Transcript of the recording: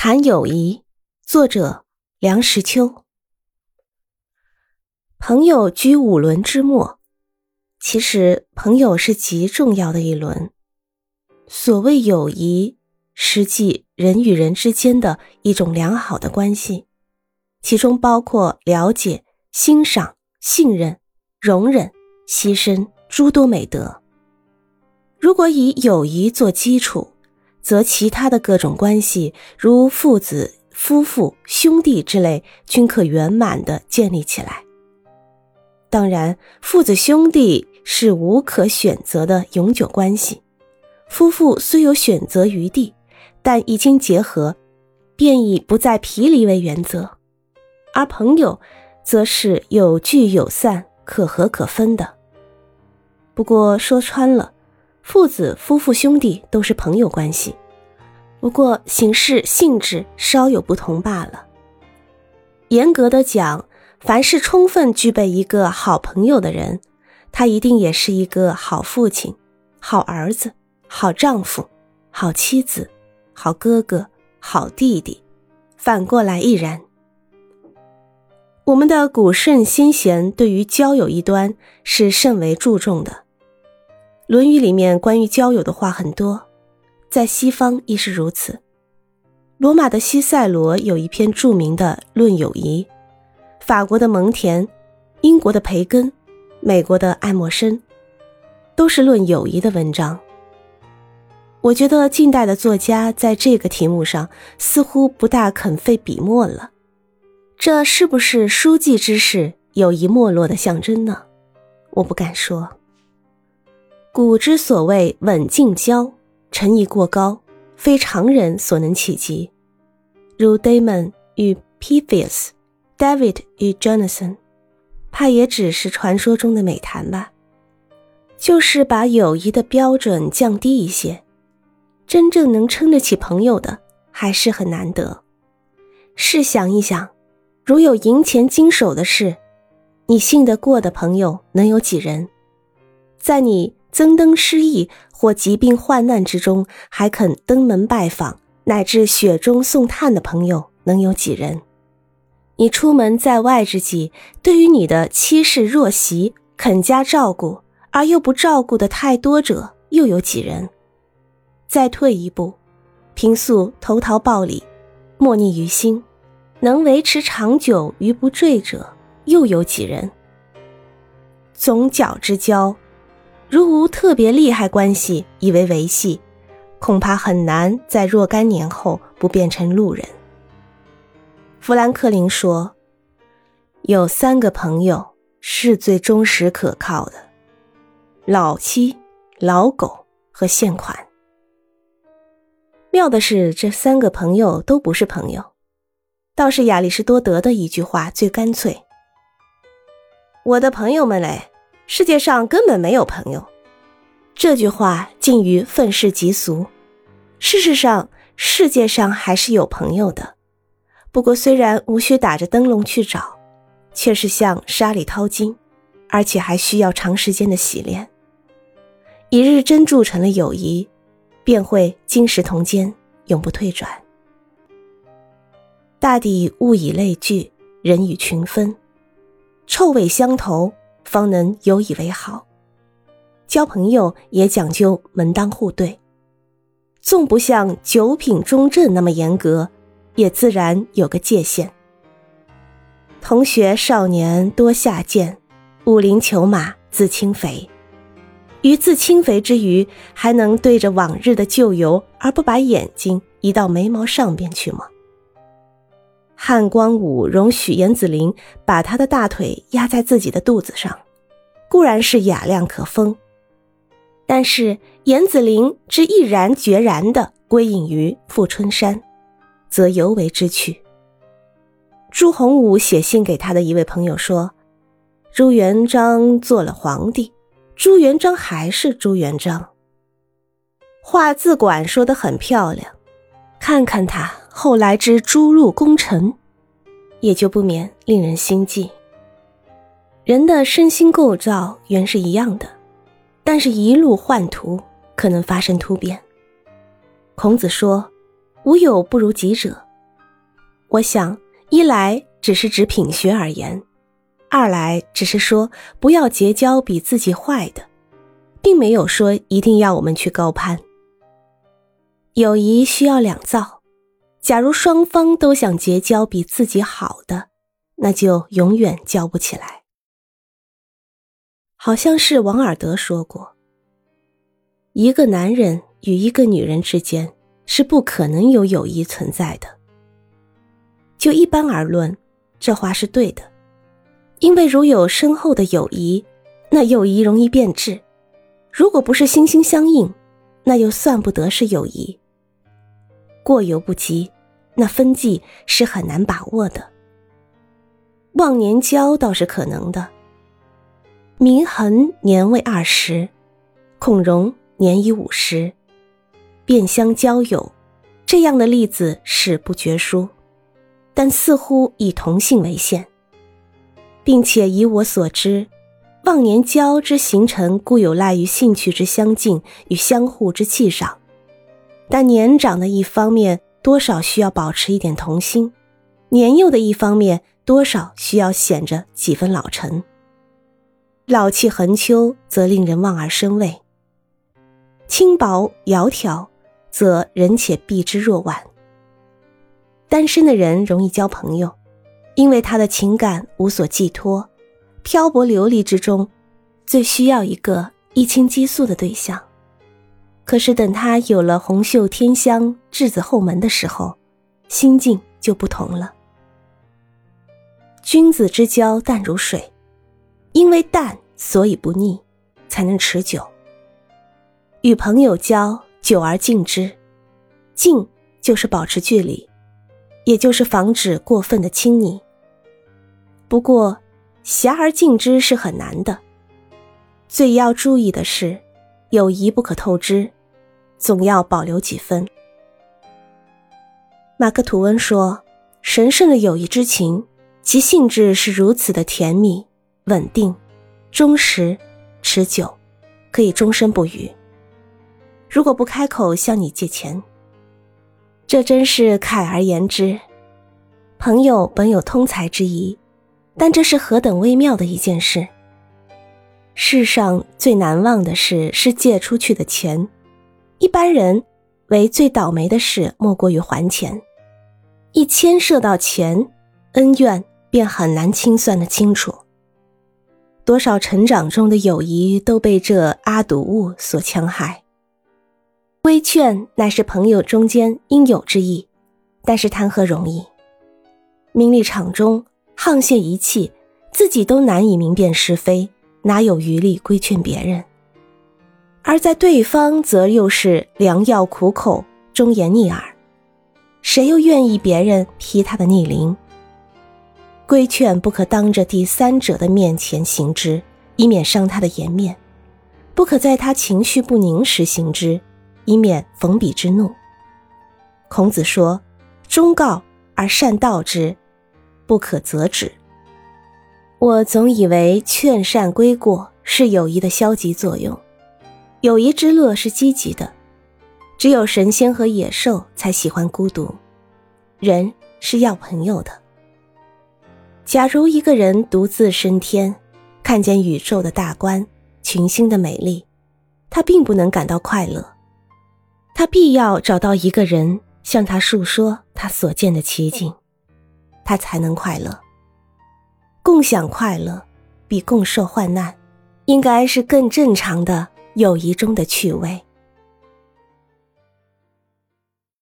谈友谊，作者梁实秋。朋友居五轮之末，其实朋友是极重要的一轮。所谓友谊，实际人与人之间的一种良好的关系，其中包括了解、欣赏、信任、容忍、牺牲诸多美德。如果以友谊做基础，则其他的各种关系，如父子、夫妇、兄弟之类，均可圆满的建立起来。当然，父子兄弟是无可选择的永久关系，夫妇虽有选择余地，但一经结合，便以不再毗离为原则。而朋友，则是有聚有散，可合可分的。不过说穿了。父子、夫妇、兄弟都是朋友关系，不过形式、性质稍有不同罢了。严格的讲，凡是充分具备一个好朋友的人，他一定也是一个好父亲、好儿子、好丈夫、好妻子、好哥哥、好弟弟，反过来亦然。我们的古圣先贤对于交友一端是甚为注重的。《论语》里面关于交友的话很多，在西方亦是如此。罗马的西塞罗有一篇著名的《论友谊》，法国的蒙田、英国的培根、美国的爱默生，都是论友谊的文章。我觉得近代的作家在这个题目上似乎不大肯费笔墨了，这是不是书记之士友谊没落的象征呢？我不敢说。古之所谓稳静交，诚意过高，非常人所能企及。如 Damon 与 Pythias，David 与 Jonathan，怕也只是传说中的美谈吧。就是把友谊的标准降低一些，真正能称得起朋友的，还是很难得。试想一想，如有银钱经手的事，你信得过的朋友能有几人？在你。增登失意或疾病患难之中，还肯登门拜访，乃至雪中送炭的朋友，能有几人？你出门在外之际，对于你的妻室若媳肯加照顾，而又不照顾的太多者，又有几人？再退一步，平素投桃报李，莫逆于心，能维持长久于不坠者，又有几人？总角之交。如无特别利害关系以为维系，恐怕很难在若干年后不变成路人。富兰克林说：“有三个朋友是最忠实可靠的：老妻、老狗和现款。”妙的是，这三个朋友都不是朋友，倒是亚里士多德的一句话最干脆：“我的朋友们嘞。”世界上根本没有朋友，这句话近于愤世嫉俗。事实上，世界上还是有朋友的，不过虽然无需打着灯笼去找，却是像沙里淘金，而且还需要长时间的洗练。一日真铸成了友谊，便会金石同坚，永不退转。大抵物以类聚，人以群分，臭味相投。方能有以为好，交朋友也讲究门当户对，纵不像九品中正那么严格，也自然有个界限。同学少年多下贱，武林裘马自轻肥。于自轻肥之余，还能对着往日的旧游而不把眼睛移到眉毛上边去吗？汉光武容许严子陵把他的大腿压在自己的肚子上，固然是雅量可封，但是严子陵之毅然决然的归隐于富春山，则尤为之趣。朱洪武写信给他的一位朋友说：“朱元璋做了皇帝，朱元璋还是朱元璋。”话自管说的很漂亮，看看他。后来之诸路功臣，也就不免令人心悸。人的身心构造原是一样的，但是一路幻途可能发生突变。孔子说：“无有不如己者，我想，一来只是指品学而言，二来只是说不要结交比自己坏的，并没有说一定要我们去高攀。友谊需要两造，假如双方都想结交比自己好的，那就永远交不起来。好像是王尔德说过：“一个男人与一个女人之间是不可能有友谊存在的。”就一般而论，这话是对的，因为如有深厚的友谊，那友谊容易变质；如果不是心心相印，那又算不得是友谊。过犹不及，那分际是很难把握的。忘年交倒是可能的。祢衡年未二十，孔融年已五十，便相交友，这样的例子史不绝书。但似乎以同性为限，并且以我所知，忘年交之形成固有赖于兴趣之相近与相互之气上，但年长的一方面多少需要保持一点童心，年幼的一方面多少需要显着几分老成。老气横秋则令人望而生畏，轻薄窈窕则人且避之若晚。单身的人容易交朋友，因为他的情感无所寄托，漂泊流离之中，最需要一个一倾激素的对象。可是等他有了红袖添香、稚子后门的时候，心境就不同了。君子之交淡如水，因为淡所以不腻，才能持久。与朋友交，久而敬之，敬就是保持距离。也就是防止过分的亲昵。不过，狭而敬之是很难的。最要注意的是，友谊不可透支，总要保留几分。马克吐温说：“神圣的友谊之情，其性质是如此的甜蜜、稳定、忠实、持久，可以终身不渝。如果不开口向你借钱。”这真是慨而言之，朋友本有通财之谊，但这是何等微妙的一件事。世上最难忘的事是借出去的钱，一般人为最倒霉的事莫过于还钱。一牵涉到钱，恩怨便很难清算的清楚。多少成长中的友谊都被这阿堵物所戕害。规劝乃是朋友中间应有之意，但是谈何容易？名利场中沆瀣一气，自己都难以明辨是非，哪有余力规劝别人？而在对方则又是良药苦口，忠言逆耳，谁又愿意别人批他的逆鳞？规劝不可当着第三者的面前行之，以免伤他的颜面；不可在他情绪不宁时行之。以免逢彼之怒。孔子说：“忠告而善道之，不可则止。”我总以为劝善归过是友谊的消极作用，友谊之乐是积极的。只有神仙和野兽才喜欢孤独，人是要朋友的。假如一个人独自升天，看见宇宙的大观、群星的美丽，他并不能感到快乐。他必要找到一个人向他述说他所见的奇景，他才能快乐。共享快乐，比共受患难，应该是更正常的友谊中的趣味。